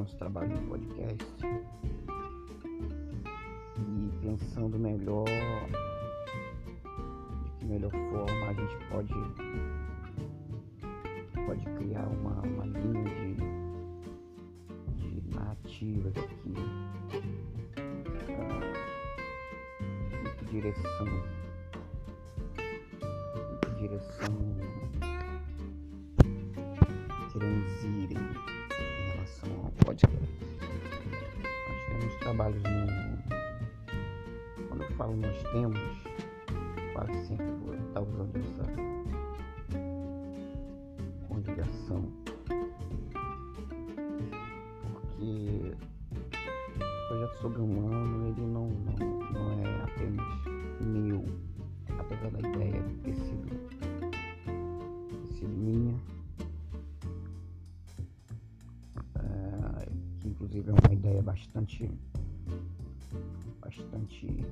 nosso trabalho no podcast. E pensando melhor de que melhor forma a gente pode trabalhos no quando eu falo nós temos quase sempre vou estar usando essa conjugação porque o projeto sobre humano ele não, não, não é apenas meu apesar da ideia ter sido, ter sido minha. É, que inclusive é uma ideia bastante bastante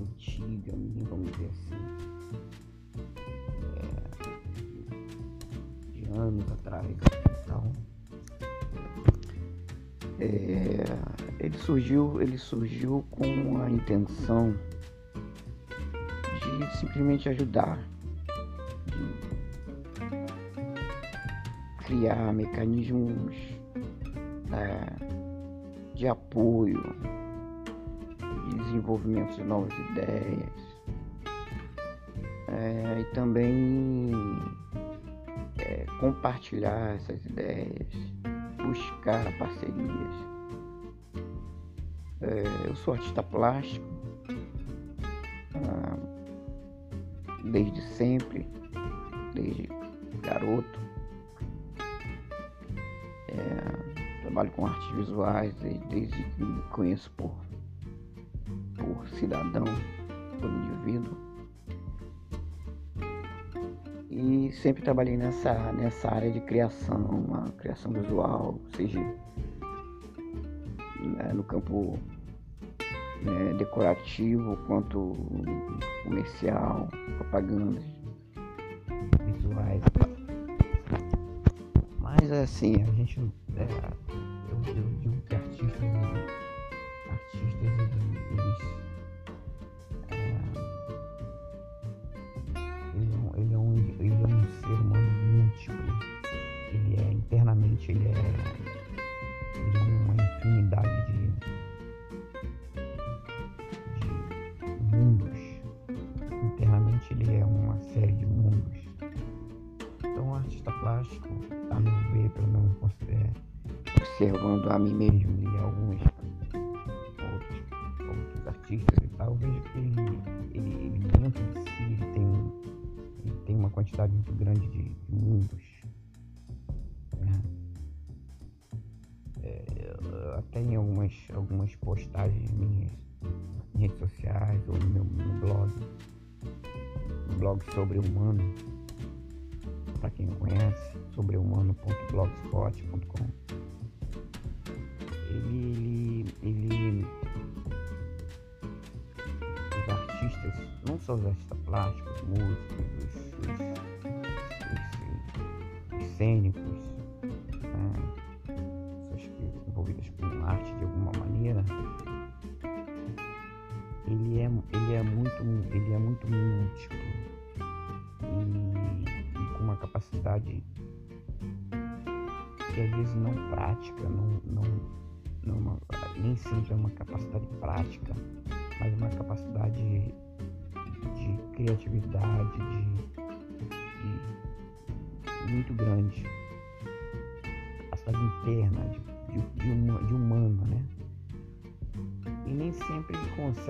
antiga minha, vamos dizer assim anos atrás. Então, é, ele surgiu, ele surgiu com a intenção de simplesmente ajudar, de criar mecanismos é, de apoio, de desenvolvimento de novas ideias. É, e também compartilhar essas ideias, buscar parcerias. É, eu sou artista plástico ah, desde sempre, desde garoto. É, trabalho com artes visuais desde, desde que conheço por cidadão, por indivíduo e sempre trabalhei nessa, nessa área de criação, uma criação visual, seja né, no campo né, decorativo quanto comercial, propagandas visuais. Mas assim, a gente é, eu, eu digo que artistas, artistas eles blog sobre humano, para quem não conhece, sobrehumano.blogspot.com. Ele, ele, ele, os artistas, não só os artistas plásticos, músicos, os, os, os, os cênicos,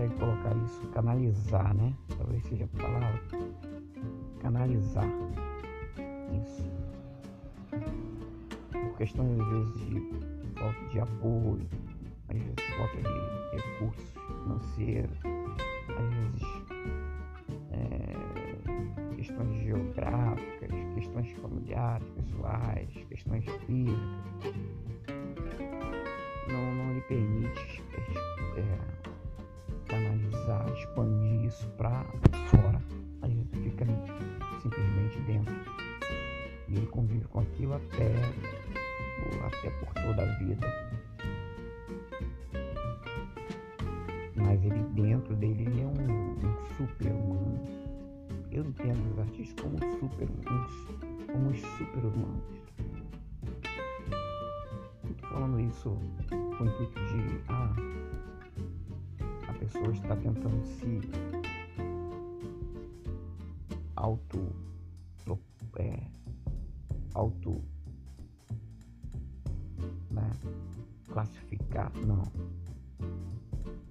consegue colocar isso, canalizar, né? Talvez seja a palavra. Canalizar isso. Por questões, às vezes, de falta de apoio, às vezes falta de recursos financeiros, às vezes é, questões geográficas, questões familiares, pessoais, questões físicas não, não lhe permite de ah, a pessoa está tentando se auto é, auto né, classificar, não.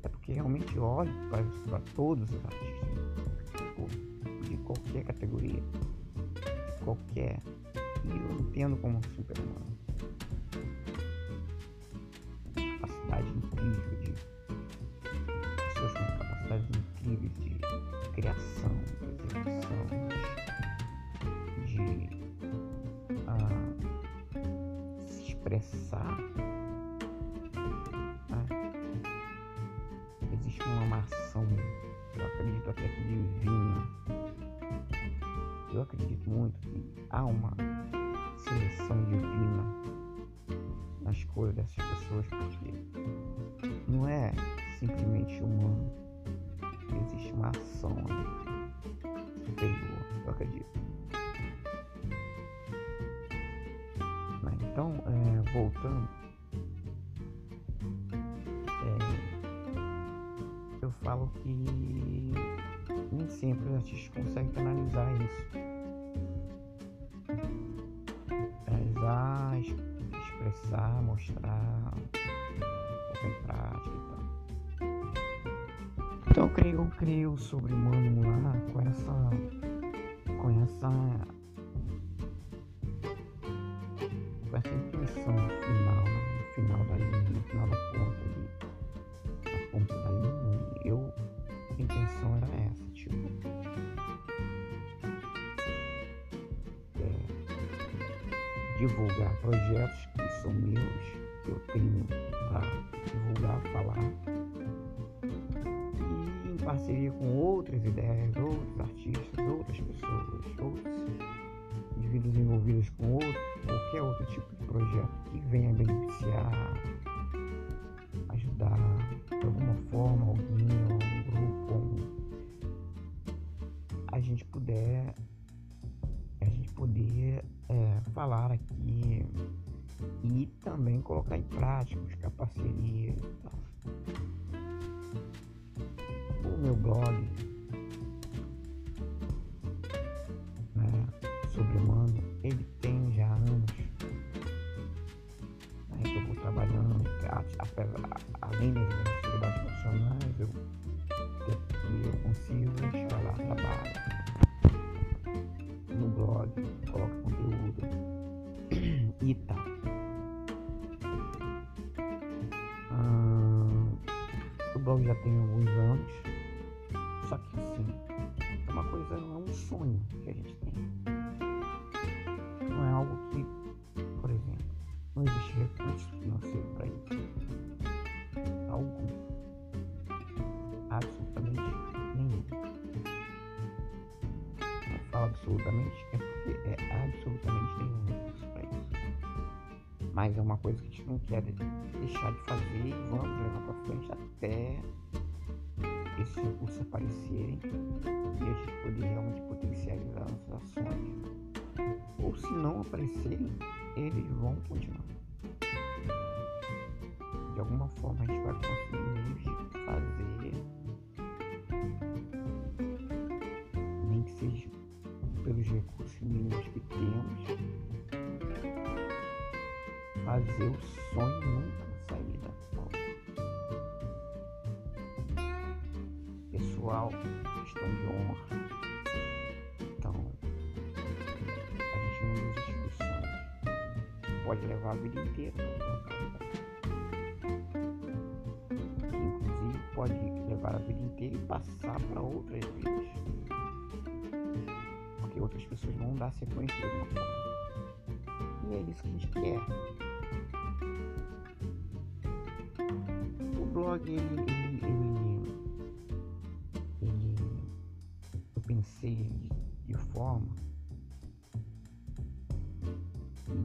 É porque realmente olho para todos os artistas, de qualquer categoria, qualquer, e eu entendo como um super-humano. Capacidade escolha dessas pessoas, porque não é simplesmente humano. Existe uma ação superior, eu acredito. Então, é, voltando, é, eu falo que nem sempre a gente consegue analisar isso. Expressar, mostrar, colocar em prática e tal. Então eu creio, eu sobre o humano lá com essa, com essa divulgar projetos que são meus, que eu tenho para divulgar, falar, e em parceria com outras ideias, outros artistas, outras pessoas, outros indivíduos envolvidos com outro, qualquer outro tipo de projeto que venha beneficiar, colocar em prática, buscar parcerias blog já tem alguns anos, só que assim, é uma coisa, é um sonho que a gente tem Mas é uma coisa que a gente não quer deixar de fazer e vamos levar para frente até esses recursos aparecerem e a gente poder realmente potencializar nossas ações ou se não aparecerem, eles vão continuar. De alguma forma a gente vai conseguir fazer o sonho nunca sair da. Pessoal, questão de honra pode levar a vida inteira. Inclusive pode levar a vida inteira e passar para outras vidas. Porque outras pessoas vão dar sequência de alguma forma. E é isso que a gente quer. Blog ele, ele, ele, ele eu pensei de, de forma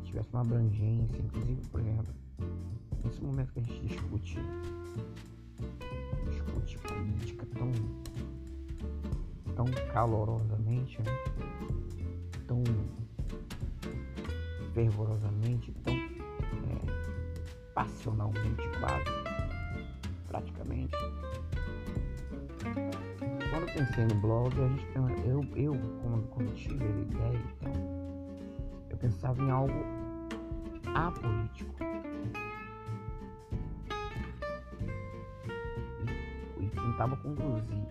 tivesse uma abrangência, inclusive, por exemplo, nesse momento que a gente discute discute política tão tão calorosamente, né? tão fervorosamente, tão é, passionalmente quase, pensei no blog, a gente, eu, eu quando, quando tive a ideia, então, eu pensava em algo apolítico. E, e tentava conduzir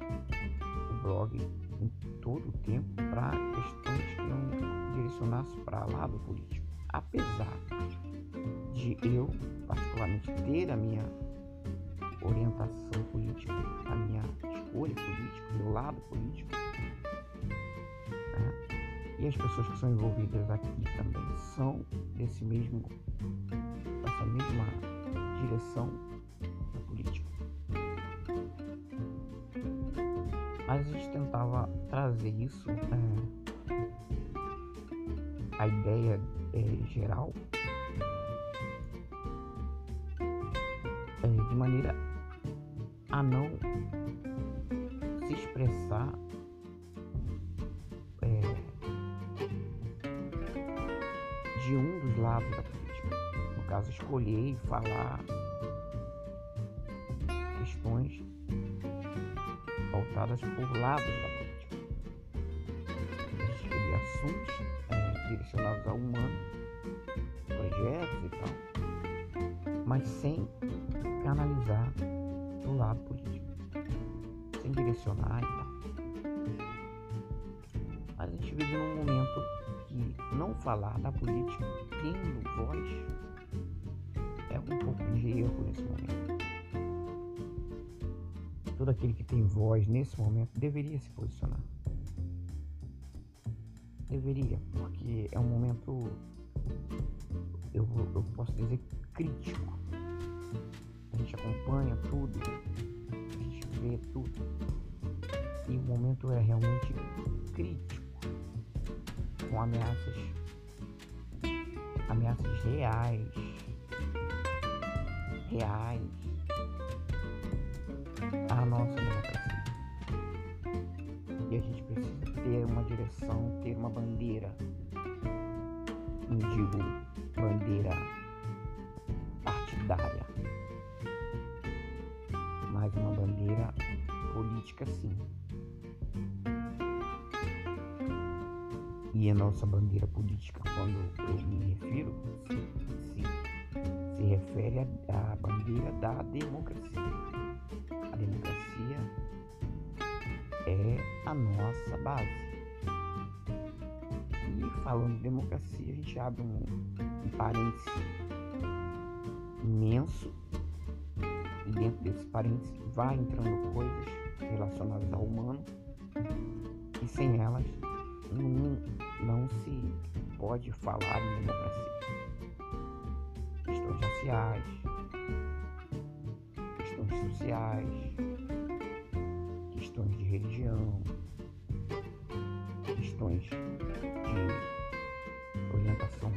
o blog em todo o tempo para questões que não direcionassem para lado político. Apesar de eu, particularmente, ter a minha as pessoas que são envolvidas aqui também são desse mesmo, dessa mesma direção da política. Mas a gente tentava trazer isso, é, a ideia é, geral, é, de maneira a não escolher e falar questões pautadas por lados da política. A gente queria assuntos é, direcionados ao humano, projetos e tal, mas sem canalizar do lado político, sem direcionar e tal. Mas a gente vive num momento que não falar da política tendo voz um de erro nesse momento. Todo aquele que tem voz nesse momento deveria se posicionar. Deveria, porque é um momento, eu, eu posso dizer, crítico a gente acompanha tudo, a gente vê tudo. E o momento é realmente crítico, com ameaças, ameaças reais, reais à nossa democracia. E a gente precisa ter uma direção, ter uma bandeira. Não digo bandeira partidária mais uma bandeira política sim. E a nossa bandeira política, quando eu me refiro, se, se, se refere à bandeira da democracia. A democracia é a nossa base. E falando de democracia, a gente abre um, um parênteses imenso e dentro desse parênteses vai entrando coisas relacionadas ao humano e sem elas não, não se pode falar em democracia. Raciais, questões sociais, questões de religião, questões de orientação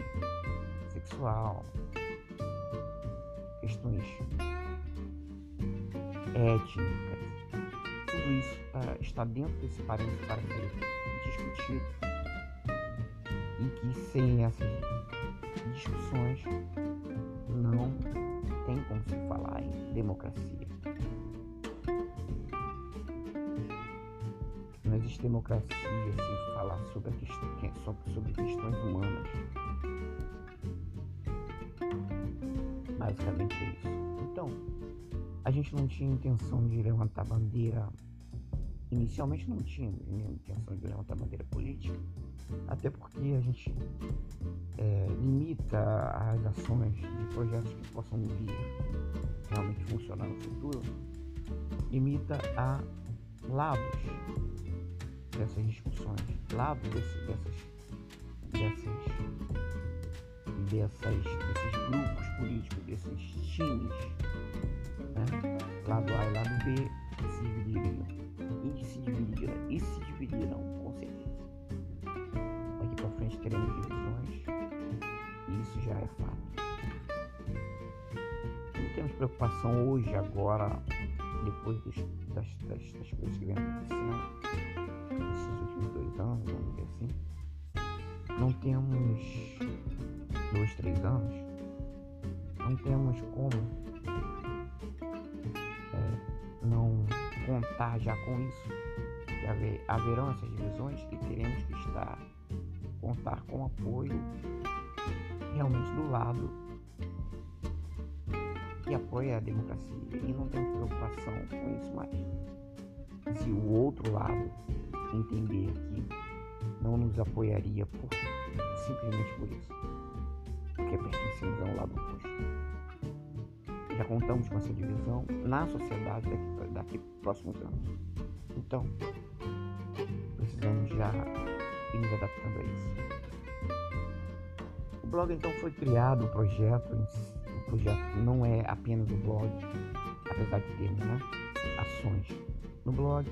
sexual, questões étnicas. Tudo isso uh, está dentro desse parênteses para ser discutido e que sem essas discussões não tem como se falar em democracia. Não existe democracia sem falar sobre, questão, sobre, questões humanas. Basicamente é isso. Então, a gente não tinha intenção de levantar bandeira. Inicialmente não tínhamos intenção de levantar bandeira política, até porque a gente é, limita as ações de projetos que possam vir realmente funcionar no futuro, limita a lados dessas discussões, lados desse, dessas, dessas, dessas, desses grupos políticos, desses times né? lado A e lado B se dividiriam e se dividiram e se dividirão com certeza. Daqui para frente teremos preocupação hoje, agora, depois dos, das, das, das, coisas que vem acontecendo nesses últimos dois anos, vamos dizer assim, não temos dois, três anos, não temos como é, não contar já com isso. Haver, haverão essas divisões e teremos que estar contar com apoio realmente do lado apoia a democracia e não temos preocupação com isso mais. Se o outro lado entender que não nos apoiaria por, simplesmente por isso, porque pertencemos a um lado oposto. Já contamos com essa divisão na sociedade daqui, daqui próximos anos. Então, precisamos já ir nos adaptando a isso. O blog então foi criado, o projeto, o projeto não é apenas o blog, apesar de termos né, ações no blog.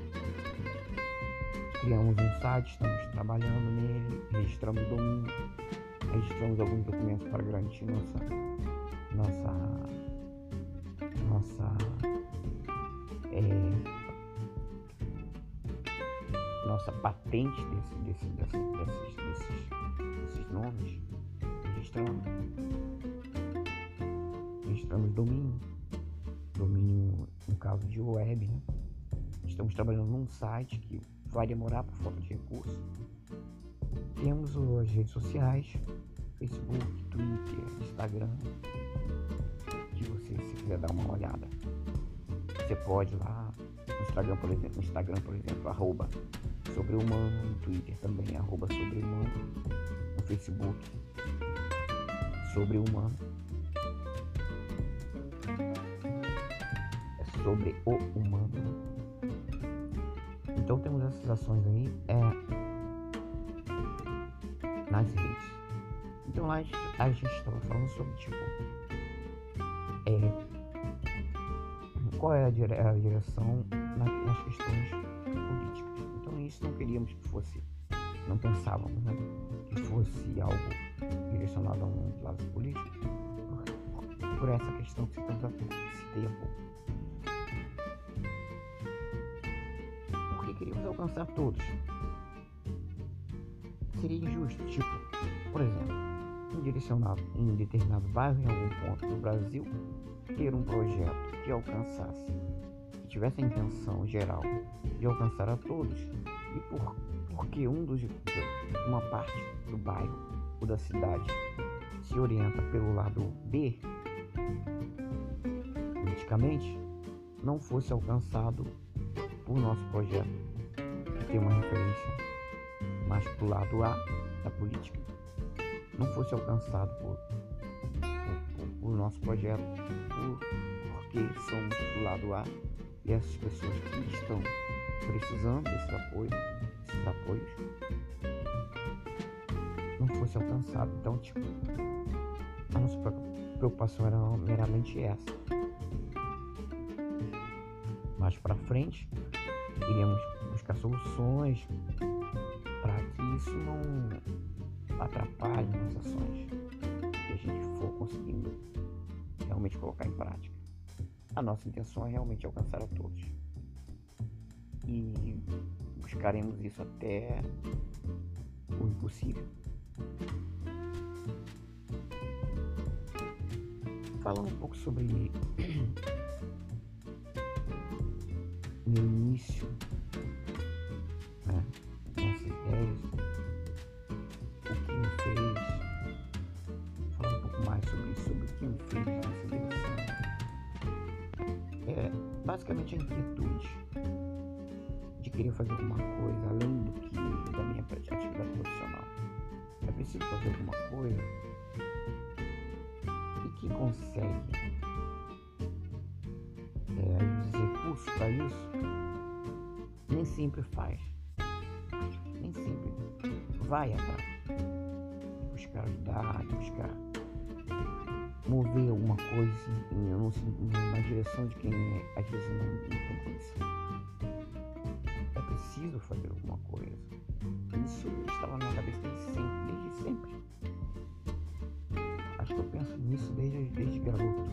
Criamos um site, estamos trabalhando nele, registramos o domínio, registramos alguns documentos para garantir nossa nossa nossa é, nossa patente desse, desse, desse, desses, desses, desses nomes, registramos. Registramos domínio. Domínio, no caso de web, né? Estamos trabalhando num site que vai demorar por falta de recursos. Temos as redes sociais, Facebook, Twitter, Instagram, que você se quiser dar uma olhada. Você pode lá no Instagram, por exemplo, no Instagram, por exemplo, arroba sobre humano, no Twitter também, arroba sobre humano, no Facebook, sobre humano. Sobre o humano. Então temos essas ações aí é, nas redes. Então lá a gente estava falando sobre tipo é, qual é a, dire a direção nas questões políticas. Então isso não queríamos que fosse, não pensávamos né, que fosse algo direcionado a um lado político, por, por essa questão que pouco, que citei há pouco. Queríamos alcançar todos. Seria injusto, tipo, por exemplo, um direcionado em um determinado bairro em algum ponto do Brasil ter um projeto que alcançasse, que tivesse a intenção geral de alcançar a todos, e por, porque um dos, uma parte do bairro ou da cidade se orienta pelo lado B, politicamente, não fosse alcançado por nosso projeto, tem uma referência mais para o lado A da política, não fosse alcançado por, por, por, por nosso projeto, por porque somos do lado A e essas pessoas que estão precisando desse apoio, desses apoios, não fosse alcançado. Então, tipo, a nossa preocupação era meramente essa. Mais para frente, iremos soluções para que isso não atrapalhe nossas ações que a gente for conseguindo realmente colocar em prática. A nossa intenção é realmente alcançar a todos. E buscaremos isso até o impossível. Falando um pouco sobre meu início, fazer alguma coisa além do que da minha atividade profissional. É preciso fazer alguma coisa e que consegue é, os recursos para isso nem sempre faz. Nem sempre vai atrás buscar ajudar, buscar mover alguma coisa na direção de quem às vezes não, não tem condição. É preciso fazer alguma coisa. Isso estava na minha cabeça desde sempre, desde sempre. Acho que eu penso nisso desde, desde garoto.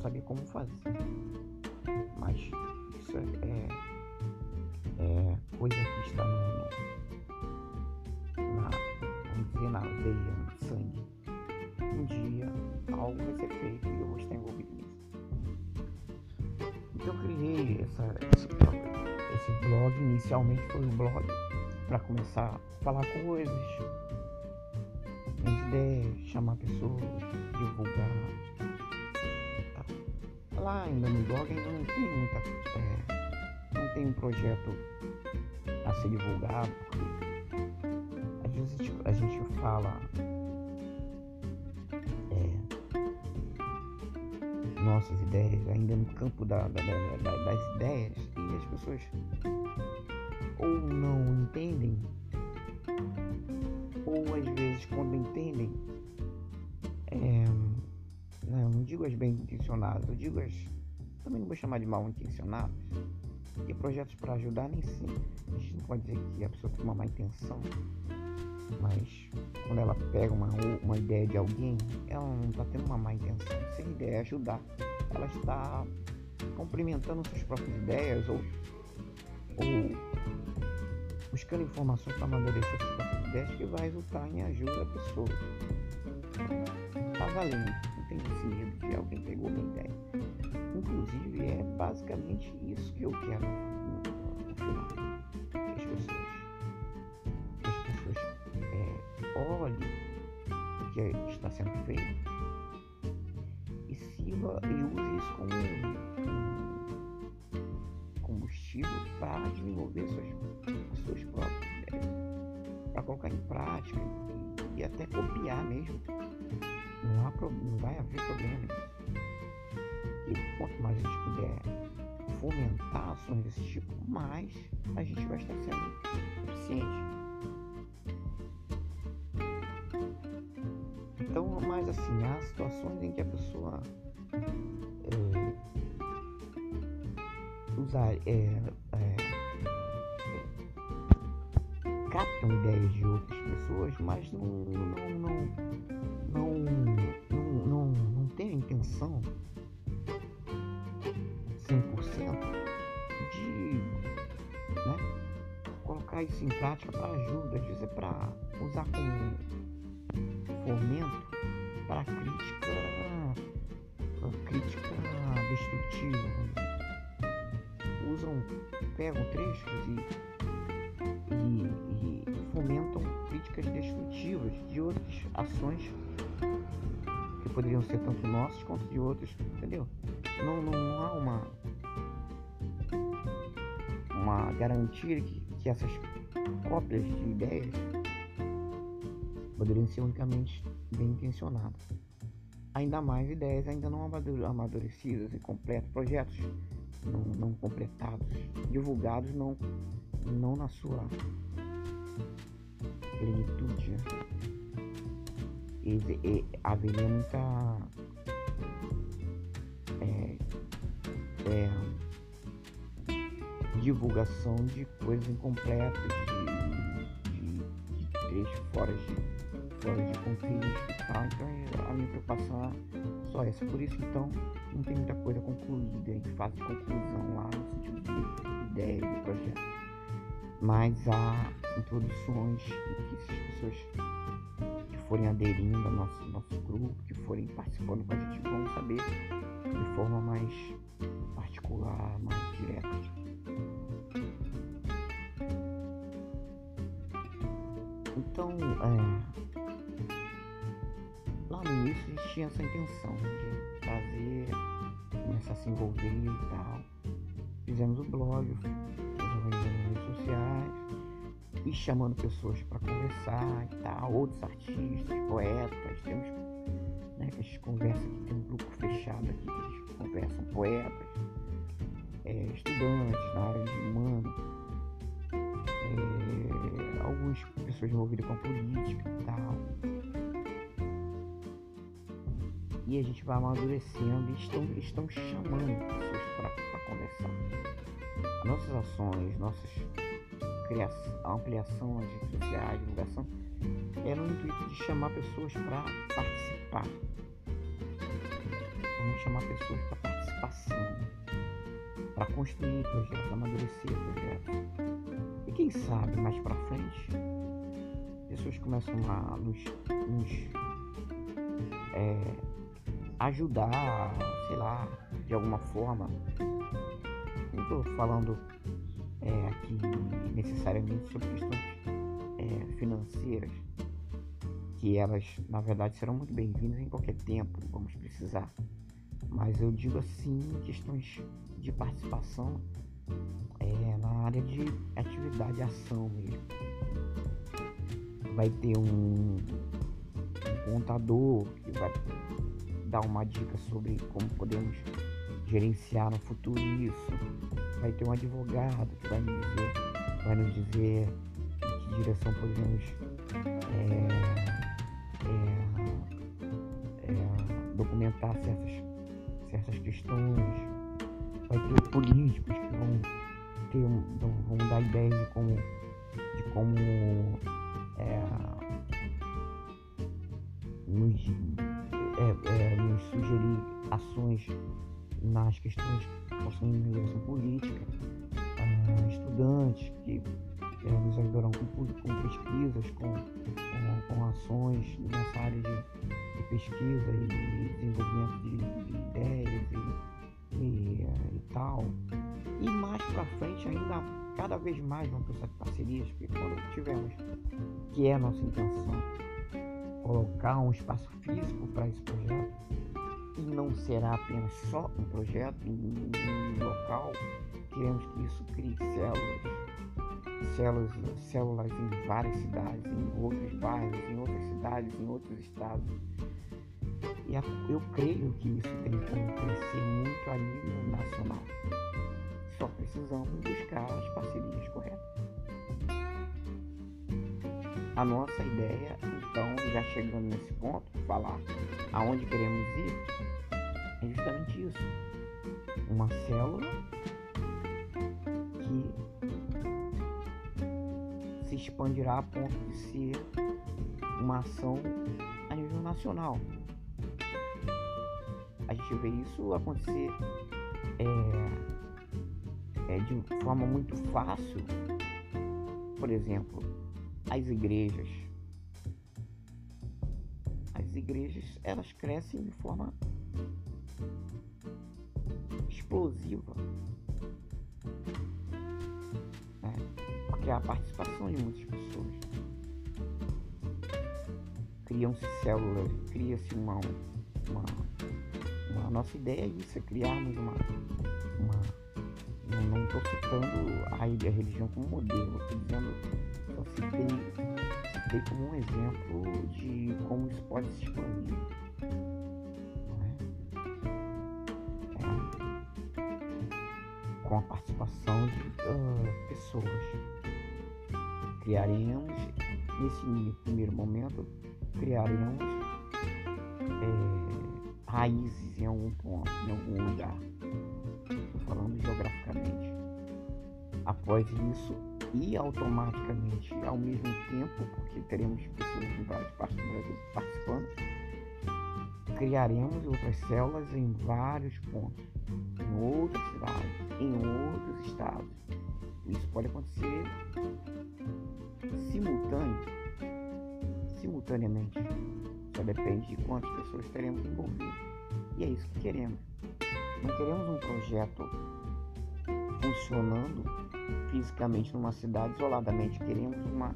sabia como fazer. Mas isso é, é coisa que está no, na, vamos dizer, na veia, no sangue. Um dia algo vai ser feito blog, inicialmente foi um blog para começar a falar coisas, ideias, chamar pessoas, divulgar. Tá. Lá ainda no blog ainda não tem muita. É, não tem um projeto a ser divulgado, às vezes a gente fala é, nossas ideias ainda no campo da, da, da, das ideias as pessoas ou não entendem, ou às vezes quando entendem, é, não, eu não digo as bem intencionadas, eu digo as. Também não vou chamar de mal intencionadas, porque projetos para ajudar nem sempre. A gente não pode dizer que a pessoa tem uma má intenção, mas quando ela pega uma, uma ideia de alguém, ela não está tendo uma má intenção. Se a ideia é ajudar, ela está complementando suas próprias ideias ou, ou buscando informações para amadurecer suas próprias ideias que vai resultar em ajuda à pessoa. Tá valendo, não tem esse medo de alguém pegou minha ideia. Inclusive é basicamente isso que eu quero no, final. Que as pessoas, que as pessoas é, olhem o que está sendo feito e sirva e use isso como para desenvolver suas, suas próprias ideias, para colocar em prática e, e, até copiar mesmo. Não, há, não vai haver problema. E quanto mais a gente puder fomentar ações desse tipo, mais a gente vai estar sendo eficiente. Então, mais assim, há situações em que a pessoa usar é, captam ideias de outras pessoas, mas não não não não não, não, tem a intenção 100% de né, colocar isso em prática para ajuda, é para usar como fomento para crítica crítica destrutiva, usam, pegam trechos e, e, de outras ações que poderiam ser tanto nossas quanto de outros, entendeu? Não, não, não há uma, uma garantia que, que essas cópias de ideias poderiam ser unicamente bem intencionadas. Ainda mais ideias ainda não amadurecidas e completas, projetos não, não completados, divulgados não, não na sua plenitude. E, e, haveria muita é, é, divulgação de coisas incompletas, de, de, de trechos fora de fora de contexto e tal. Então a minha preocupação é só essa. Por isso então não tem muita coisa concluída em fase de conclusão lá no sentido de ideia de projeto. Mas há introduções que se as pessoas que forem aderindo ao nosso, nosso grupo, que forem participando com a gente, vão saber de forma mais particular, mais direta. Então, é, lá no início a gente tinha essa intenção de trazer, começar a se envolver e tal. Fizemos o blog, nos organizamos sociais e chamando pessoas para conversar e tal, outros artistas, poetas, temos né, que a gente conversa aqui, tem um grupo fechado aqui que a gente conversa, poetas, é, estudantes na área de humano, é, algumas pessoas envolvidas com a política e tal e a gente vai amadurecendo e estão, estão chamando pessoas para conversar. As nossas ações, nossas criação, ampliação das redes sociais, divulgação, é no intuito de chamar pessoas para participar. vamos chamar pessoas para participação, para construir projetos, amadurecer projetos. E quem sabe mais para frente, pessoas começam a nos, nos é, ajudar, sei lá, de alguma forma. Não estou falando é, aqui necessariamente sobre questões é, financeiras, que elas na verdade serão muito bem-vindas em qualquer tempo, vamos precisar. Mas eu digo assim, questões de participação é, na área de atividade ação mesmo. Vai ter um, um contador que vai dar uma dica sobre como podemos gerenciar no futuro isso. Vai ter um advogado que vai nos dizer, vai nos dizer que direção podemos é, é, é, documentar certas, certas questões. Vai ter políticos que vão, ter, vão dar ideias de como, de como é, nos, é, é, nos sugerir ações nas questões relação à imigração política, uh, estudantes que nos ajudarão com, com pesquisas, com, com, com, ações nessa área de, de pesquisa e desenvolvimento de, de ideias e, e, uh, e, tal. E mais para frente ainda cada vez mais vamos precisar de parcerias, porque quando tivermos, que é a nossa intenção, colocar um espaço físico para esse projeto, e não será apenas só um projeto um local, queremos que isso crie células, células, células em várias cidades, em outros bairros, em outras cidades, em outros estados. E eu creio que isso tem como crescer muito a nível nacional. Só precisamos buscar as parcerias corretas. A nossa ideia, então, já chegando nesse ponto, falar aonde queremos ir, é justamente isso. Uma célula que se expandirá a ponto de ser uma ação a nível nacional. A gente vê isso acontecer é, é de forma muito fácil. Por exemplo, as igrejas. As igrejas elas crescem de forma explosiva. Né? Porque há a participação de muitas pessoas. Criam-se células, cria-se uma, uma, uma. Nossa ideia é isso, é criarmos uma. Não estou citando a, religião como modelo, estou dizendo, só citei, citei como um exemplo de como isso pode se expandir. com a participação de uh, pessoas. Criaremos, nesse primeiro momento, criaremos é, raízes em algum ponto, em algum lugar. Após isso, e automaticamente, ao mesmo tempo, porque teremos pessoas em várias partes do Brasil participando, criaremos outras células em vários pontos, em outras cidades em outros estados. Isso pode acontecer simultâneo, simultaneamente. Só depende de quantas pessoas teremos envolvidas. E é isso que queremos. Não queremos um projeto funcionando fisicamente numa cidade isoladamente. Queremos uma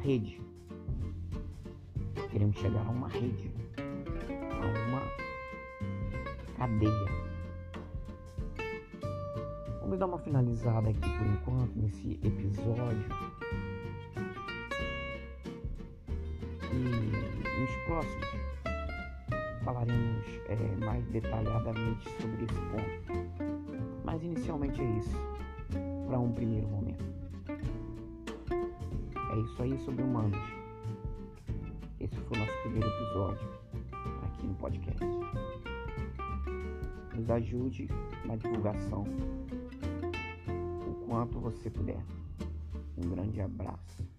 rede. Queremos chegar a uma rede, a uma cadeia Vamos dar uma finalizada aqui por enquanto nesse episódio. E nos próximos falaremos é, mais detalhadamente sobre esse ponto. Mas inicialmente é isso, para um primeiro momento. É isso aí sobre humanos. Esse foi o nosso primeiro episódio aqui no podcast. Nos ajude na divulgação quanto você puder. Um grande abraço.